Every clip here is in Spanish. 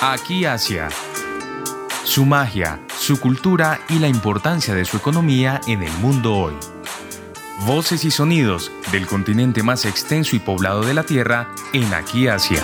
Aquí Asia. Su magia, su cultura y la importancia de su economía en el mundo hoy. Voces y sonidos del continente más extenso y poblado de la Tierra en Aquí Asia.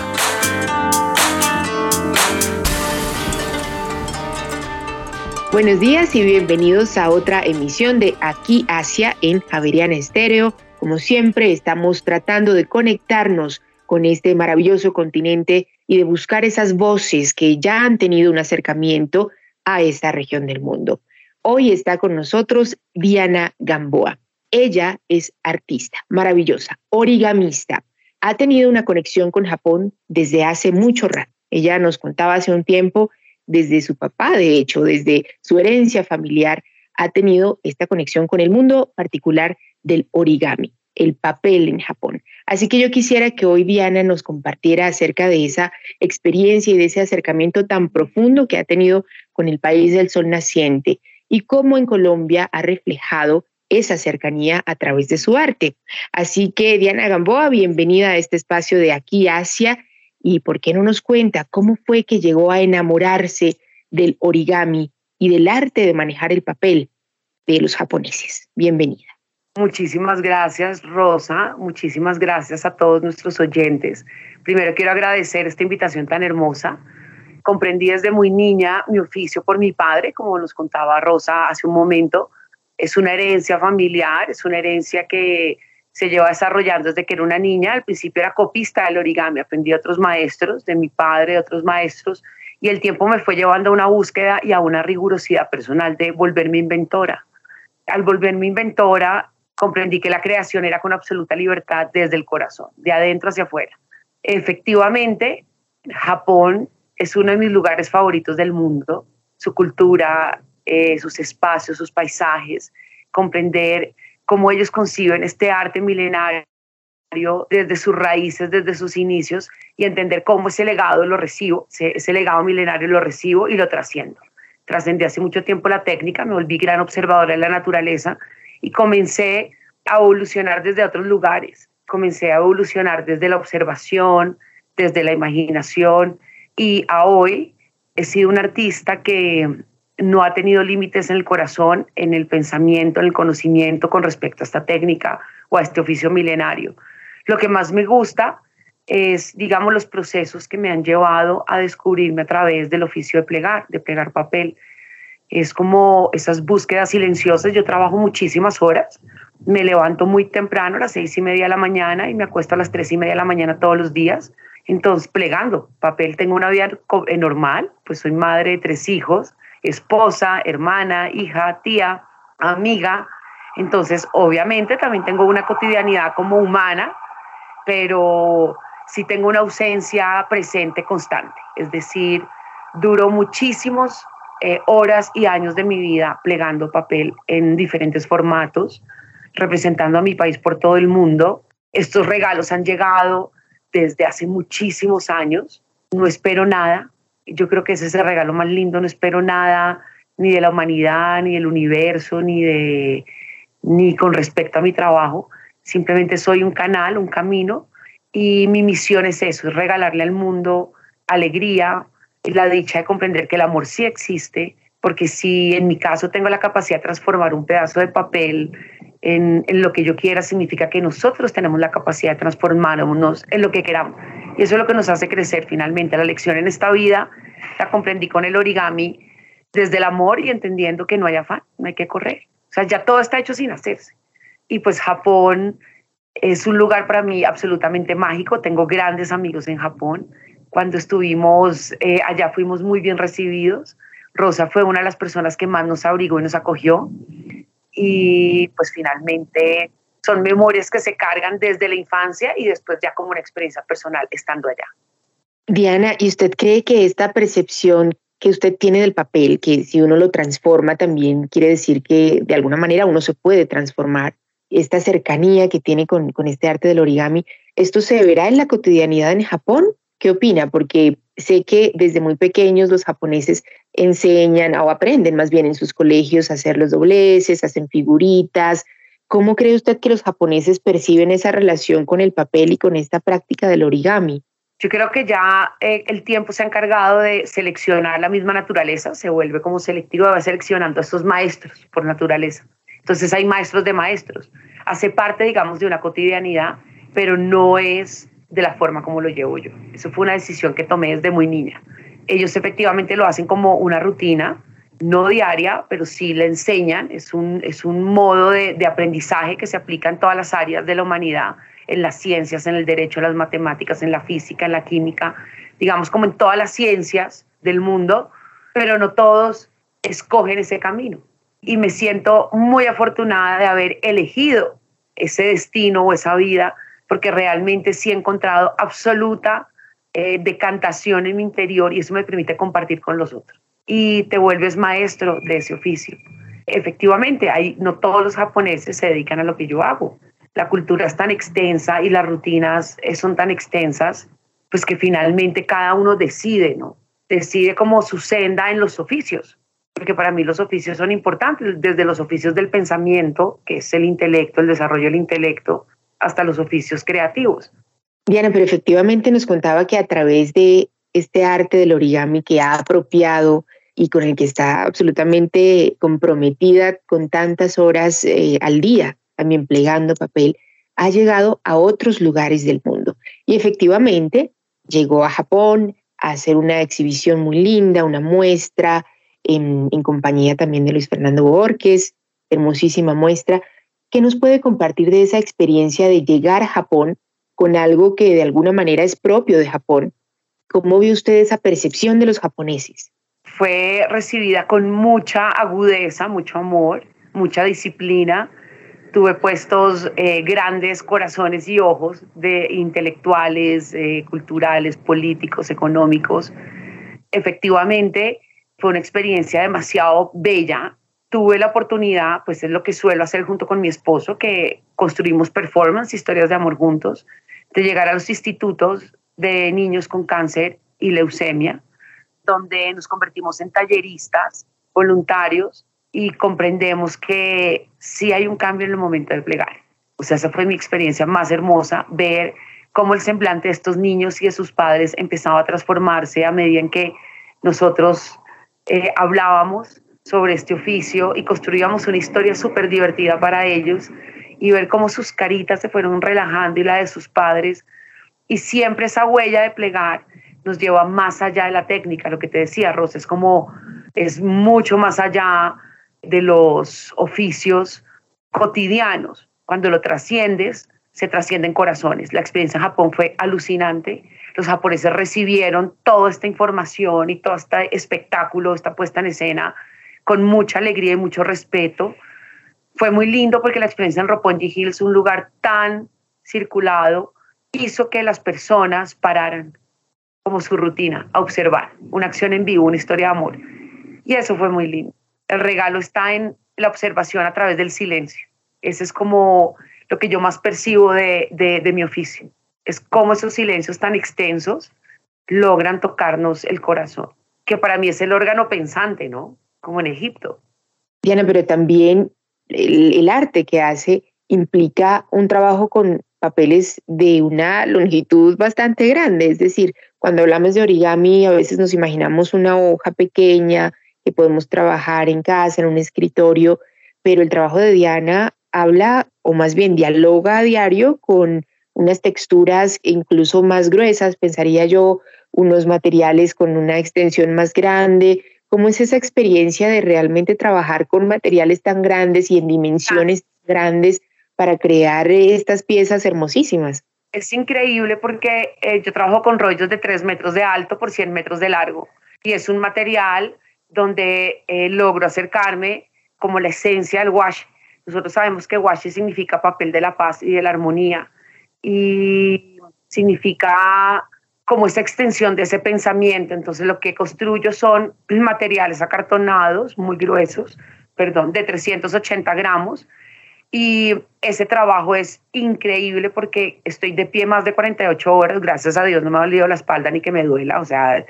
Buenos días y bienvenidos a otra emisión de Aquí Asia en Javerian Estéreo. Como siempre, estamos tratando de conectarnos con este maravilloso continente y de buscar esas voces que ya han tenido un acercamiento a esta región del mundo. Hoy está con nosotros Diana Gamboa. Ella es artista, maravillosa, origamista. Ha tenido una conexión con Japón desde hace mucho rato. Ella nos contaba hace un tiempo, desde su papá, de hecho, desde su herencia familiar, ha tenido esta conexión con el mundo particular del origami el papel en Japón. Así que yo quisiera que hoy Diana nos compartiera acerca de esa experiencia y de ese acercamiento tan profundo que ha tenido con el país del sol naciente y cómo en Colombia ha reflejado esa cercanía a través de su arte. Así que Diana Gamboa, bienvenida a este espacio de Aquí Asia y por qué no nos cuenta cómo fue que llegó a enamorarse del origami y del arte de manejar el papel de los japoneses. Bienvenida. Muchísimas gracias, Rosa. Muchísimas gracias a todos nuestros oyentes. Primero quiero agradecer esta invitación tan hermosa. Comprendí desde muy niña mi oficio por mi padre, como nos contaba Rosa hace un momento. Es una herencia familiar, es una herencia que se lleva desarrollando desde que era una niña. Al principio era copista del origami, aprendí a otros maestros, de mi padre, de otros maestros, y el tiempo me fue llevando a una búsqueda y a una rigurosidad personal de volverme inventora. Al volverme inventora, comprendí que la creación era con absoluta libertad desde el corazón, de adentro hacia afuera. Efectivamente, Japón es uno de mis lugares favoritos del mundo, su cultura, eh, sus espacios, sus paisajes, comprender cómo ellos conciben este arte milenario desde sus raíces, desde sus inicios, y entender cómo ese legado lo recibo, ese legado milenario lo recibo y lo trasciendo. Trascendí hace mucho tiempo la técnica, me volví gran observadora de la naturaleza y comencé a evolucionar desde otros lugares. Comencé a evolucionar desde la observación, desde la imaginación y a hoy he sido un artista que no ha tenido límites en el corazón, en el pensamiento, en el conocimiento con respecto a esta técnica o a este oficio milenario. Lo que más me gusta es, digamos, los procesos que me han llevado a descubrirme a través del oficio de plegar, de plegar papel es como esas búsquedas silenciosas. Yo trabajo muchísimas horas, me levanto muy temprano a las seis y media de la mañana y me acuesto a las tres y media de la mañana todos los días. Entonces, plegando papel, tengo una vida eh, normal, pues soy madre de tres hijos, esposa, hermana, hija, tía, amiga. Entonces, obviamente también tengo una cotidianidad como humana, pero sí tengo una ausencia presente constante. Es decir, duro muchísimos eh, horas y años de mi vida plegando papel en diferentes formatos, representando a mi país por todo el mundo. Estos regalos han llegado desde hace muchísimos años. No espero nada. Yo creo que ese es el regalo más lindo. No espero nada ni de la humanidad, ni del universo, ni de ni con respecto a mi trabajo. Simplemente soy un canal, un camino y mi misión es eso, es regalarle al mundo alegría, la dicha de comprender que el amor sí existe, porque si en mi caso tengo la capacidad de transformar un pedazo de papel en, en, lo que yo quiera, significa que nosotros tenemos la capacidad de transformarnos en lo que queramos. Y eso es lo que nos hace crecer finalmente. La lección en esta vida la comprendí con el origami desde el amor y entendiendo que no hay afán, no hay que correr. O sea, ya todo está hecho sin hacerse. Y pues Japón es un lugar para mí absolutamente mágico. Tengo grandes amigos en Japón cuando estuvimos eh, allá fuimos muy bien recibidos. Rosa fue una de las personas que más nos abrigó y nos acogió. Y pues finalmente son memorias que se cargan desde la infancia y después ya como una experiencia personal estando allá. Diana, ¿y usted cree que esta percepción que usted tiene del papel, que si uno lo transforma también quiere decir que de alguna manera uno se puede transformar, esta cercanía que tiene con, con este arte del origami, ¿esto se verá en la cotidianidad en Japón ¿Qué opina? Porque sé que desde muy pequeños los japoneses enseñan o aprenden más bien en sus colegios a hacer los dobleces, hacen figuritas. ¿Cómo cree usted que los japoneses perciben esa relación con el papel y con esta práctica del origami? Yo creo que ya eh, el tiempo se ha encargado de seleccionar la misma naturaleza, se vuelve como selectivo, va seleccionando a estos maestros por naturaleza. Entonces hay maestros de maestros. Hace parte, digamos, de una cotidianidad, pero no es de la forma como lo llevo yo. Eso fue una decisión que tomé desde muy niña. Ellos efectivamente lo hacen como una rutina, no diaria, pero sí le enseñan, es un, es un modo de, de aprendizaje que se aplica en todas las áreas de la humanidad en las ciencias, en el derecho, en las matemáticas, en la física, en la química, digamos como en todas las ciencias del mundo, pero no todos escogen ese camino. Y me siento muy afortunada de haber elegido ese destino o esa vida, porque realmente sí he encontrado absoluta eh, decantación en mi interior y eso me permite compartir con los otros. Y te vuelves maestro de ese oficio. Efectivamente, hay, no todos los japoneses se dedican a lo que yo hago la cultura es tan extensa y las rutinas eh, son tan extensas, pues que finalmente cada uno decide, ¿no? Decide como su senda en los oficios, porque para mí los oficios son importantes, desde los oficios del pensamiento, que es el intelecto, el desarrollo del intelecto, hasta los oficios creativos. Diana, pero efectivamente nos contaba que a través de este arte del origami que ha apropiado y con el que está absolutamente comprometida con tantas horas eh, al día, también plegando papel, ha llegado a otros lugares del mundo. Y efectivamente llegó a Japón a hacer una exhibición muy linda, una muestra en, compañía también de Luis Fernando Borges, hermosísima muestra. ¿Qué nos puede compartir de esa experiencia de llegar a Japón con algo que de alguna manera es propio de Japón? ¿Cómo vio usted esa percepción de los japoneses? Fue recibida con mucha agudeza, mucho amor, mucha disciplina, tuve puestos eh, grandes corazones y ojos de intelectuales, eh, culturales, políticos, económicos. Efectivamente, fue una experiencia demasiado bella. Tuve la oportunidad, pues es lo que suelo hacer junto con mi esposo, que construimos performance, historias de amor juntos, de llegar a los institutos de niños con cáncer y leucemia, donde nos convertimos en talleristas, voluntarios, y comprendemos que sí hay un cambio en el momento de plegar. O sea, esa fue mi experiencia más hermosa, ver cómo el semblante de estos niños y de sus padres empezaba a transformarse a medida en que nosotros eh, hablábamos sobre este oficio y construíamos una historia súper divertida para ellos y ver cómo sus caritas se fueron relajando y la de sus padres. Y siempre esa huella de plegar nos lleva más allá de la técnica, lo que te decía, Rosa, es como, es mucho más allá de los oficios cotidianos. Cuando lo trasciendes, se trascienden corazones. La experiencia en Japón fue alucinante. Los japoneses recibieron toda esta información y todo este espectáculo, esta puesta en escena, con mucha alegría y mucho respeto. Fue muy lindo porque la experiencia en Roppongi Hills, un lugar tan circulado, hizo que las personas pararan como su rutina a observar una acción en vivo, una historia de amor. Y eso fue muy lindo. El regalo está en la observación a través del silencio. Ese es como lo que yo más percibo de, de, mi oficio. Es cómo esos silencios tan extensos logran tocarnos el corazón, que para mí es el órgano pensante, ¿no? Como en Egipto. Diana, pero también el, arte que hace implica un trabajo con papeles de una longitud bastante grande. Es decir, cuando hablamos de origami, a veces nos imaginamos una hoja pequeña que podemos trabajar en casa, en un escritorio, pero el trabajo de Diana habla, o más bien dialoga a diario con unas texturas incluso más gruesas, pensaría yo, unos materiales con una extensión más grande. ¿Cómo es esa experiencia de realmente trabajar con materiales tan grandes y en dimensiones grandes para crear estas piezas hermosísimas? Es increíble porque eh, yo trabajo con rollos de 3 metros de alto por 100 metros de largo y es un material donde eh, logro acercarme como la esencia del washi. Nosotros sabemos que washi significa papel de la paz y de la armonía y significa como esa extensión de ese pensamiento. Entonces lo que construyo son materiales acartonados muy gruesos, perdón, de 380 gramos. Y ese trabajo es increíble porque estoy de pie más de 48 horas, gracias a Dios no me ha dolido la espalda ni que me duela, o sea,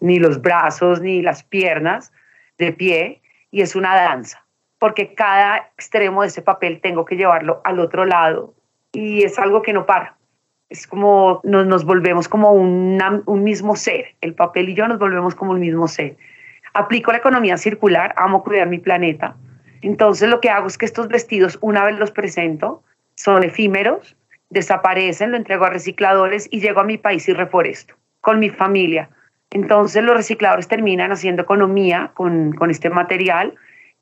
ni los brazos, ni las piernas de pie, y es una danza, porque cada extremo de ese papel tengo que llevarlo al otro lado, y es algo que no para. Es como nos, volvemos como un mismo ser. El papel y yo nos volvemos como un mismo ser. Aplico la economía circular, amo cuidar mi planeta. Entonces lo que hago es que estos vestidos, una vez los presento, son efímeros, desaparecen, lo entrego a recicladores y llego a mi país y reforesto con mi familia. Entonces los recicladores terminan haciendo economía con, con este material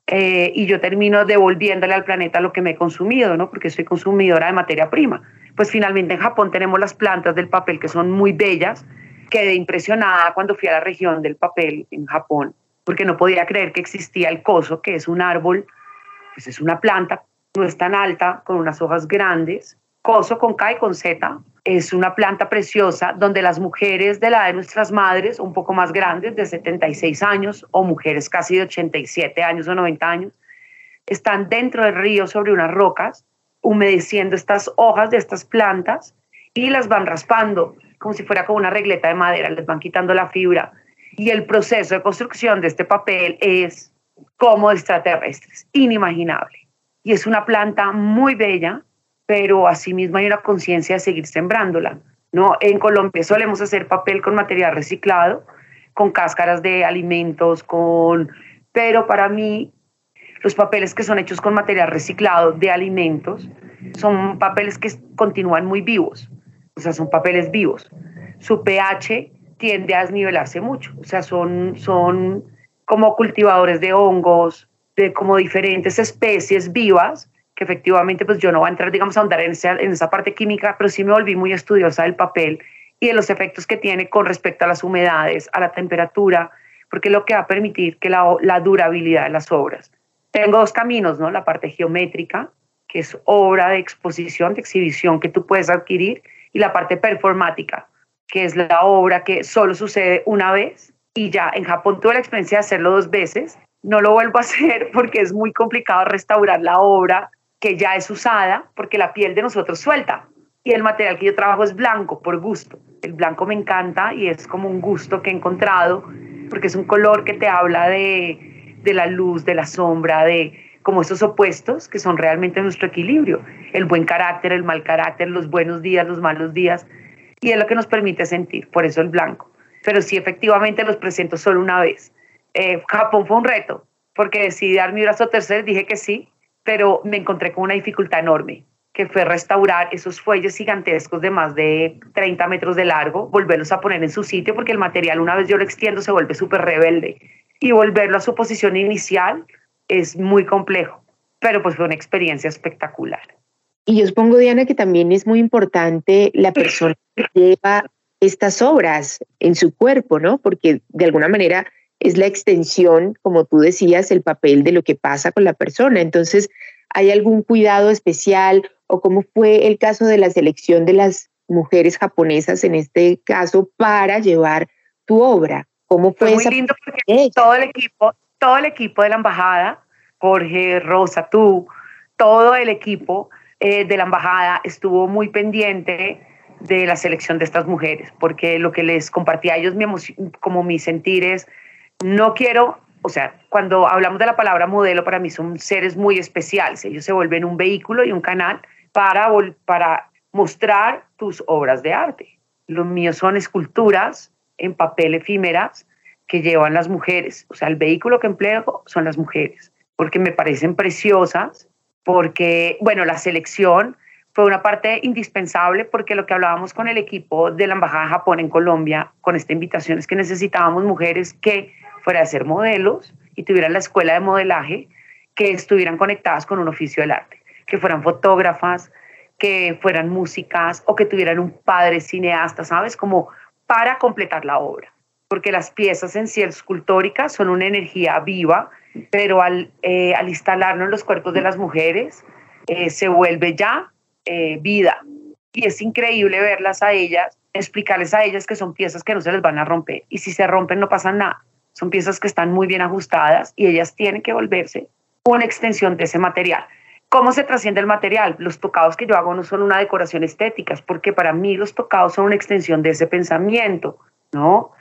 eh, y yo termino devolviéndole al planeta lo que me he consumido, ¿no? Porque soy consumidora de materia prima. Pues finalmente en Japón tenemos las plantas del papel que son muy bellas. Quedé impresionada cuando fui a la región del papel en Japón, porque no podía creer que existía el coso, que es un árbol, pues es una planta, no es tan alta, con unas hojas grandes, coso con K y con Z, es una planta preciosa donde las mujeres de la de nuestras madres, un poco más grandes, de 76 años, o mujeres casi de 87 años o 90 años, están dentro del río sobre unas rocas, humedeciendo estas hojas de estas plantas y las van raspando como si fuera con una regleta de madera, les van quitando la fibra. Y el proceso de construcción de este papel es como extraterrestres, inimaginable. Y es una planta muy bella, pero asimismo hay una conciencia de seguir sembrándola. ¿no? En Colombia solemos hacer papel con material reciclado, con cáscaras de alimentos, con... pero para mí los papeles que son hechos con material reciclado de alimentos son papeles que continúan muy vivos, o sea, son papeles vivos. Su pH tiende a desnivelarse mucho, o sea, son, son como cultivadores de hongos, de como diferentes especies vivas que efectivamente pues yo no voy a entrar, digamos, a ahondar en esa, en esa parte química, pero sí me volví muy estudiosa del papel y de los efectos que tiene con respecto a las humedades, a la temperatura, porque es lo que va a permitir que la, la durabilidad de las obras. Tengo dos caminos, ¿no? La parte geométrica, que es obra de exposición, de exhibición que tú puedes adquirir, y la parte performática, que es la obra que solo sucede una vez y ya en Japón tuve la experiencia de hacerlo dos veces. No lo vuelvo a hacer porque es muy complicado restaurar la obra que ya es usada porque la piel de nosotros suelta y el material que yo trabajo es blanco por gusto. El blanco me encanta y es como un gusto que he encontrado porque es un color que te habla de, de la luz, de la sombra, de como esos opuestos que son realmente nuestro equilibrio. El buen carácter, el mal carácter, los buenos días, los malos días. Y es lo que nos permite sentir, por eso el blanco. Pero sí, efectivamente los presento solo una vez. Eh, Japón fue un reto, porque decidí dar mi brazo tercer, dije que sí, pero me encontré con una dificultad enorme, que fue restaurar esos fuelles gigantescos de más de 30 metros de largo, volverlos a poner en su sitio, porque el material una vez yo lo extiendo se vuelve súper rebelde, y volverlo a su posición inicial es muy complejo, pero pues fue una experiencia espectacular. Y yo supongo, Diana, que también es muy importante la persona que lleva estas obras en su cuerpo, ¿no? Porque de alguna manera es la extensión, como tú decías, el papel de lo que pasa con la persona. Entonces, ¿hay algún cuidado especial o cómo fue el caso de la selección de las mujeres japonesas en este caso para llevar tu obra? ¿Cómo fue, muy lindo porque todo el equipo, todo el equipo de la embajada, Jorge, Rosa, tú, todo el equipo eh, de la embajada estuvo muy pendiente de la selección de estas mujeres, porque lo que les compartía a ellos mi como mis sentires no quiero, o sea, cuando hablamos de la palabra modelo, para mí son seres muy especiales. Ellos se vuelven un vehículo y un canal para, para mostrar tus obras de arte. Los míos son esculturas en papel efímeras que llevan las mujeres. O sea, el vehículo que empleo son las mujeres, porque me parecen preciosas, porque, bueno, la selección fue una parte indispensable porque lo que hablábamos con el equipo de la Embajada de Japón en Colombia, con esta invitación, es que necesitábamos mujeres que fuera de ser modelos y tuvieran la escuela de modelaje, que estuvieran conectadas con un oficio del arte, que fueran fotógrafas, que fueran músicas o que tuvieran un padre cineasta, ¿sabes? Como para completar la obra. Porque las piezas en sí escultóricas son una energía viva, pero al, eh, al instalarnos en los cuerpos de las mujeres, eh, se vuelve ya eh, vida. Y es increíble verlas a ellas, explicarles a ellas que son piezas que no se les van a romper. Y si se rompen no pasa nada. Son piezas que están muy bien ajustadas y ellas tienen que volverse una extensión de ese material. ¿Cómo se trasciende el material? Los tocados que yo hago no son una decoración estética, porque para mí los tocados son una extensión de ese pensamiento, ¿no?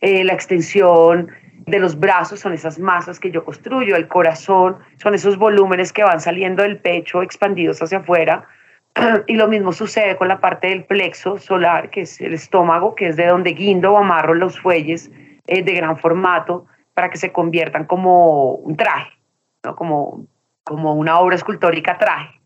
Eh, la extensión de los brazos son esas masas que yo construyo, el corazón son esos volúmenes que van saliendo del pecho expandidos hacia afuera, Y lo mismo sucede con la parte del plexo solar, que es el estómago, que es de donde guindo o amarro los fuelles eh, de gran formato para que se conviertan como un traje, ¿no? como, como una obra escultórica traje.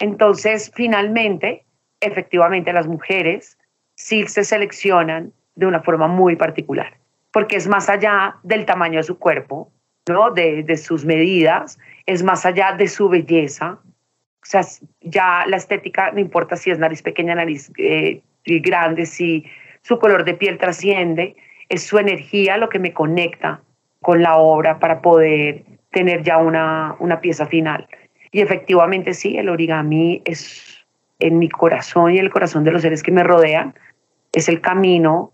Entonces, finalmente, efectivamente, las mujeres sí se seleccionan de una forma muy particular, porque es más allá del tamaño de su cuerpo, ¿no? de, sus medidas, es más allá de su belleza, o sea, ya la estética, no importa si es nariz pequeña, nariz eh, grande, si su color de piel trasciende, es su energía lo que me conecta con la obra para poder tener ya una, una pieza final. Y efectivamente sí, el origami es en mi corazón y el corazón de los seres que me rodean, es el camino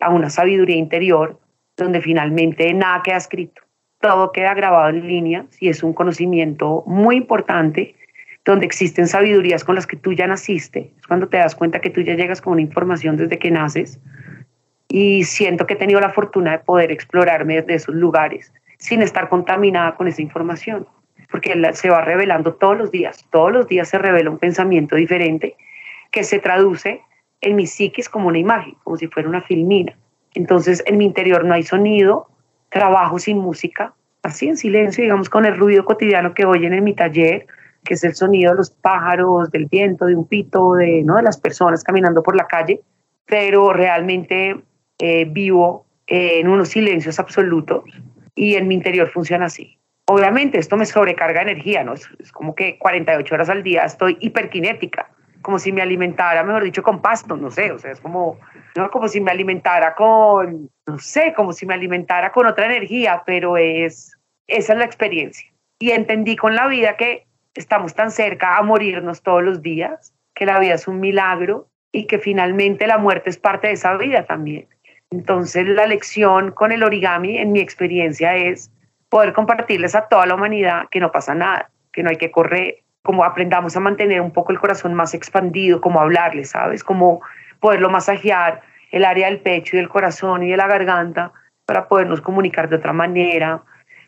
a una sabiduría interior donde finalmente nada queda escrito, todo queda grabado en líneas y es un conocimiento muy importante donde existen sabidurías con las que tú ya naciste. Es cuando te das cuenta que tú ya llegas con una información desde que naces. Y siento que he tenido la fortuna de poder explorarme de esos lugares sin estar contaminada con esa información, porque se va revelando todos los días. Todos los días se revela un pensamiento diferente que se traduce en mi psiquis como una imagen, como si fuera una filmina. Entonces, en mi interior no hay sonido, trabajo sin música, así en silencio, digamos, con el ruido cotidiano que oyen en mi taller, que es el sonido de los pájaros, del viento, de un pito, de, ¿no? de las personas caminando por la calle, pero realmente eh, vivo en unos silencios absolutos y en mi interior funciona así. Obviamente esto me sobrecarga energía, ¿no? Es, como que 48 horas al día estoy hiperkinética, como si me alimentara, mejor dicho, con pasto, no sé, o sea, es como, ¿no? como si me alimentara con, no sé, como si me alimentara con otra energía, pero es, esa es la experiencia. Y entendí con la vida que estamos tan cerca a morirnos todos los días, que la vida es un milagro y que finalmente la muerte es parte de esa vida también. Entonces la lección con el origami, en mi experiencia, es poder compartirles a toda la humanidad que no pasa nada, que no hay que correr, como aprendamos a mantener un poco el corazón más expandido, como hablarles, ¿sabes? Como poderlo masajear el área del pecho y del corazón y de la garganta para podernos comunicar de otra manera,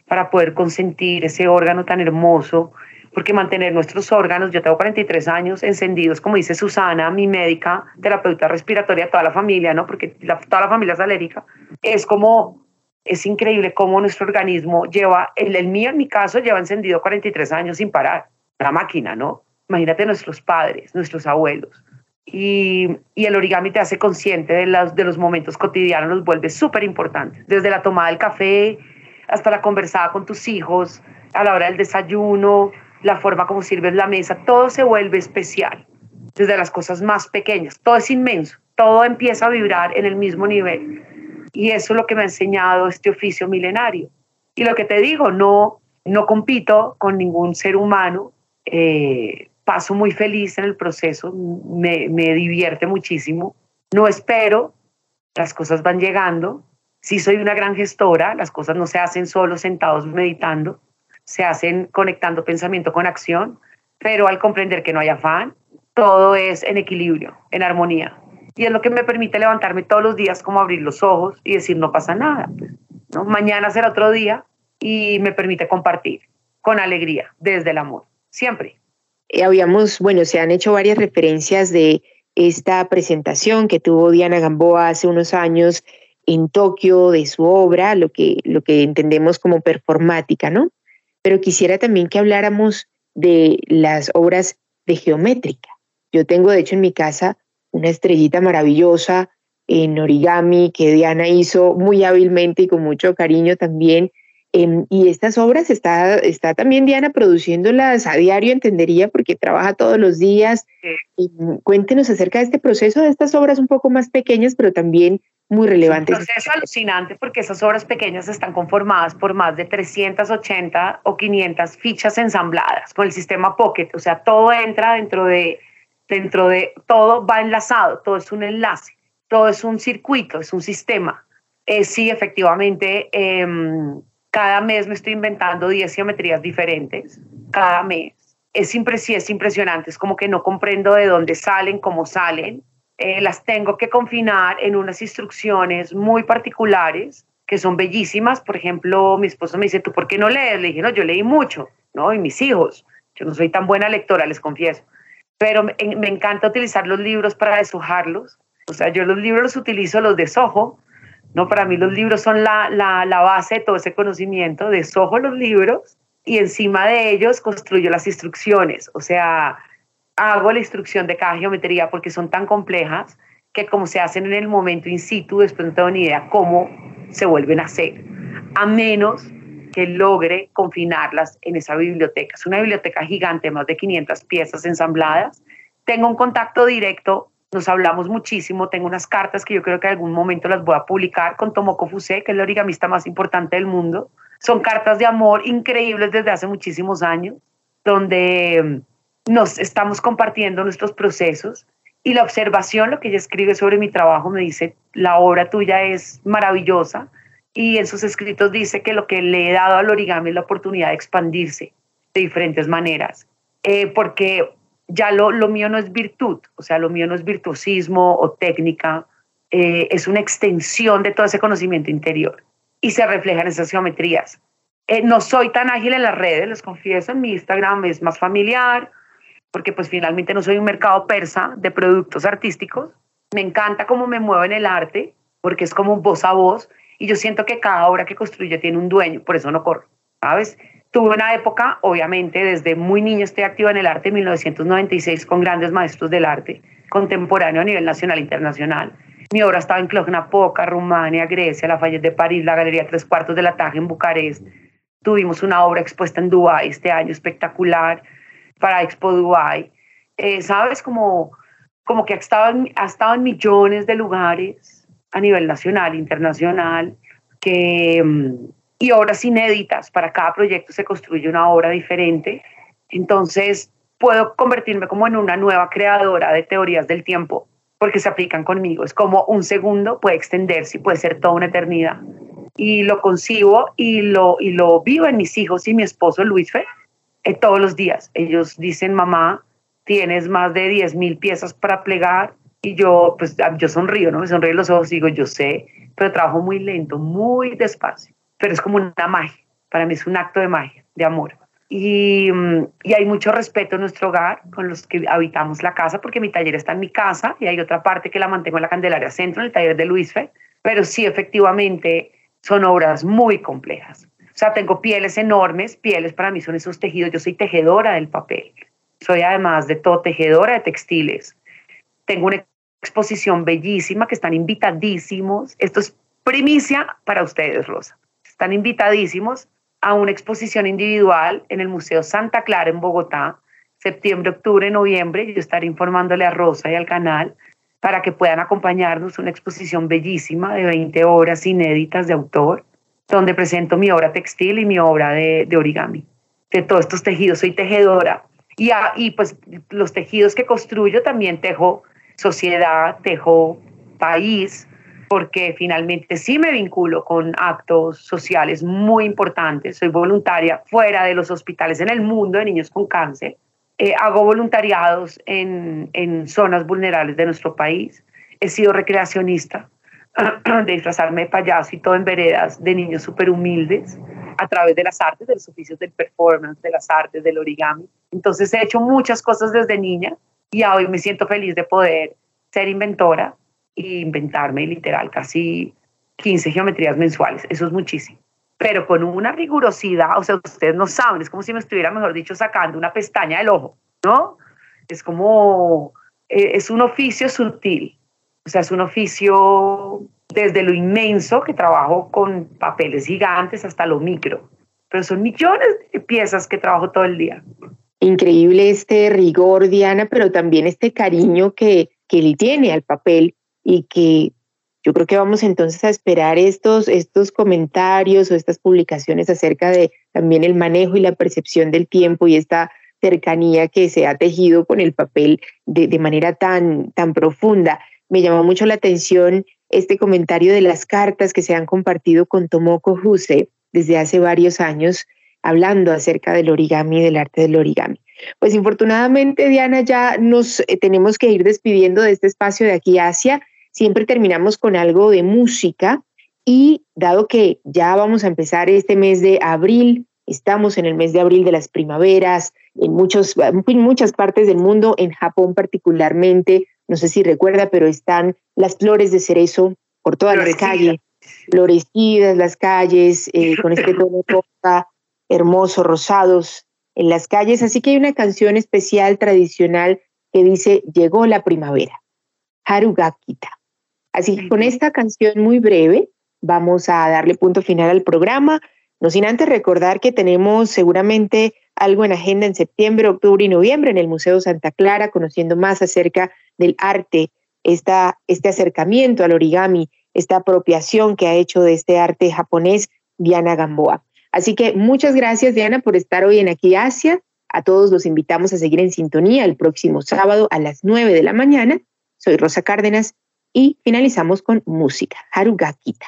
para poder consentir ese órgano tan hermoso porque mantener nuestros órganos, yo tengo 43 años encendidos, como dice Susana, mi médica, terapeuta respiratoria, toda la familia, ¿no? Porque toda la familia es alérgica, es como, es increíble cómo nuestro organismo lleva, el, el mío en mi caso lleva encendido 43 años sin parar, la máquina, ¿no? Imagínate nuestros padres, nuestros abuelos. Y, y, el origami te hace consciente de, las, de los momentos cotidianos, los vuelve súper importantes, desde la tomada del café hasta la conversada con tus hijos, a la hora del desayuno, la forma como sirves la mesa, todo se vuelve especial, desde las cosas más pequeñas, todo es inmenso, todo empieza a vibrar en el mismo nivel. Y eso es lo que me ha enseñado este oficio milenario. Y lo que te digo, no, no compito con ningún ser humano, eh, paso muy feliz en el proceso, me, me divierte muchísimo, no espero, las cosas van llegando, si soy una gran gestora, las cosas no se hacen solo sentados meditando, se hacen conectando pensamiento con acción, pero al comprender que no hay afán, todo es en equilibrio, en armonía. Y es lo que me permite levantarme todos los días, como abrir los ojos y decir, no pasa nada. ¿no? Mañana será otro día y me permite compartir con alegría, desde el amor, siempre. Eh, habíamos, bueno, se han hecho varias referencias de esta presentación que tuvo Diana Gamboa hace unos años en Tokio de su obra, lo que, lo que entendemos como performática, ¿no? Pero quisiera también que habláramos de las obras de geométrica. Yo tengo, de hecho, en mi casa una estrellita maravillosa en origami que Diana hizo muy hábilmente y con mucho cariño también. Em, y estas obras está, está también Diana produciéndolas a diario, entendería, porque trabaja todos los días. cuéntenos acerca de este proceso de estas obras un poco más pequeñas, pero también muy relevante. Es un proceso alucinante porque esas obras pequeñas están conformadas por más de 380 o 500 fichas ensambladas con el sistema Pocket, o sea, todo entra dentro de, dentro de, todo va enlazado, todo es un enlace, todo es un circuito, es un sistema. Eh, sí, efectivamente, em, cada mes me estoy inventando 10 geometrías diferentes, cada mes. Es, es impresionante, es como que no comprendo de dónde salen, cómo salen, eh, las tengo que confinar en unas instrucciones muy particulares que son bellísimas. Por ejemplo, mi esposo me dice, ¿tú por qué no lees? Le dije, no, yo leí mucho, ¿no? Y mis hijos. Yo no soy tan buena lectora, les confieso. pero me, encanta utilizar los libros para deshojarlos. O sea, yo los libros los utilizo, los deshojo, ¿no? Para mí los libros son la, la, la base de todo ese conocimiento, deshojo los libros y encima de ellos construyo las instrucciones, o sea, hago la instrucción de cada geometría porque son tan complejas que como se hacen en el momento in situ, después no tengo ni idea cómo se vuelven a hacer, a menos que logre confinarlas en esa biblioteca. Es una biblioteca gigante, más de 500 piezas ensambladas. Tengo un contacto directo, nos hablamos muchísimo, tengo unas cartas que yo creo que en algún momento las voy a publicar con Tomoko Fuse, que es el origamista más importante del mundo. Son cartas de amor increíbles desde hace muchísimos años, donde nos estamos compartiendo nuestros procesos y la observación, lo que ella escribe sobre mi trabajo, me dice, la obra tuya es maravillosa y en sus escritos dice que lo que le he dado al origami es la oportunidad de expandirse de diferentes maneras, eh, porque ya lo, lo, mío no es virtud, o sea, lo mío no es virtuosismo o técnica, eh, es una extensión de todo ese conocimiento interior y se refleja en esas geometrías. Eh, no soy tan ágil en las redes, les confieso, en mi Instagram es más familiar, porque pues finalmente no soy un mercado persa de productos artísticos. Me encanta cómo me muevo en el arte, porque es como voz a voz, y yo siento que cada obra que construyo tiene un dueño, por eso no corro, ¿sabes? Tuve una época, obviamente, desde muy niño estoy activa en el arte, en 1996, con grandes maestros del arte contemporáneo a nivel nacional e internacional. Mi obra estaba en Cluj-Napoca, Rumania, Grecia, la Fayette de París, la Galería Tres Cuartos de la Taja en Bucarest. Tuvimos una obra expuesta en Dubái este año espectacular para Expo Dubai. Eh, ¿Sabes? Como, como que ha estado, en, ha estado en millones de lugares a nivel nacional, internacional, que, mm, y obras inéditas. Para cada proyecto se construye una obra diferente. Entonces, puedo convertirme como en una nueva creadora de teorías del tiempo porque se aplican conmigo. Es como un segundo puede extenderse y puede ser toda una eternidad. Y lo concibo y lo, y lo vivo en mis hijos y mi esposo Luis Fe eh, todos los días. Ellos dicen, mamá, tienes más de 10 mil piezas para plegar. Y yo, pues, yo sonrío, ¿no? Me sonrío los ojos y digo, yo sé, pero trabajo muy lento, muy despacio. Pero es como una magia. Para mí es un acto de magia, de amor. Y, mm, y, hay mucho respeto en nuestro hogar con los que habitamos la casa, porque mi taller está en mi casa y hay otra parte que la mantengo en la Candelaria Centro, en el taller de Luis Fe. Pero sí, efectivamente, son obras muy complejas. Sea, tengo pieles enormes, pieles para mí son esos tejidos. Yo soy tejedora del papel. Soy además de todo tejedora de textiles. Tengo una exposición bellísima que están invitadísimos. Esto es primicia para ustedes, Rosa. Están invitadísimos a una exposición individual en el Museo Santa Clara en Bogotá, septiembre, octubre, noviembre. Yo estaré informándole a Rosa y al canal para que puedan acompañarnos una exposición bellísima de 20 obras inéditas de autor, donde presento mi obra textil y mi obra de, origami, de todos estos tejidos. Soy tejedora y, y pues los tejidos que construyo también tejo sociedad, tejo país, porque finalmente sí me vinculo con actos sociales muy importantes. Soy voluntaria fuera de los hospitales en el mundo de niños con cáncer. Eh, hago voluntariados en, en zonas vulnerables de nuestro país. He sido recreacionista de disfrazarme de payaso y todo en veredas de niños súper humildes a través de las artes, de los oficios del performance, de las artes, del origami. Entonces he hecho muchas cosas desde niña y hoy me siento feliz de poder ser inventora inventarme literal casi 15 geometrías mensuales. Eso es muchísimo. Pero con una rigurosidad, o sea, ustedes no saben, es como si me estuviera, mejor dicho, sacando una pestaña del ojo, ¿no? Es como, eh, es un oficio sutil, o sea, es un oficio desde lo inmenso, que trabajo con papeles gigantes, hasta lo micro, pero son millones de piezas que trabajo todo el día. Increíble este rigor, Diana, pero también este cariño que, que él tiene al papel y que yo creo que vamos entonces a esperar estos, estos comentarios o estas publicaciones acerca de también el manejo y la percepción del tiempo y esta cercanía que se ha tejido con el papel de, de manera tan, tan profunda. Me llamó mucho la atención este comentario de las cartas que se han compartido con Tomoko Huse desde hace varios años, hablando acerca del origami y del arte del origami. Pues infortunadamente, Diana, ya nos eh, tenemos que ir despidiendo de este espacio de aquí hacia siempre terminamos con algo de música y dado que ya vamos a empezar este mes de abril Estamos en el mes de abril de las primaveras, en, muchos, en muchas partes del mundo, en Japón particularmente, no sé si recuerda, pero están las flores de cerezo por todas las calles, florecidas las calles, eh, con este tono rosa, hermoso, rosados en las calles. Así que hay una canción especial tradicional que dice, llegó la primavera, Harugakita. Así que con esta canción muy breve vamos a darle punto final al programa. No sin antes recordar que tenemos seguramente algo en agenda en septiembre, octubre y noviembre en el Museo Santa Clara, conociendo más acerca del arte, esta, este acercamiento al origami, esta apropiación que ha hecho de este arte japonés Diana Gamboa. Así que muchas gracias Diana por estar hoy en Aquí Asia. A todos los invitamos a seguir en sintonía el próximo sábado a las 9 de la mañana. Soy Rosa Cárdenas y finalizamos con música, Harugakita.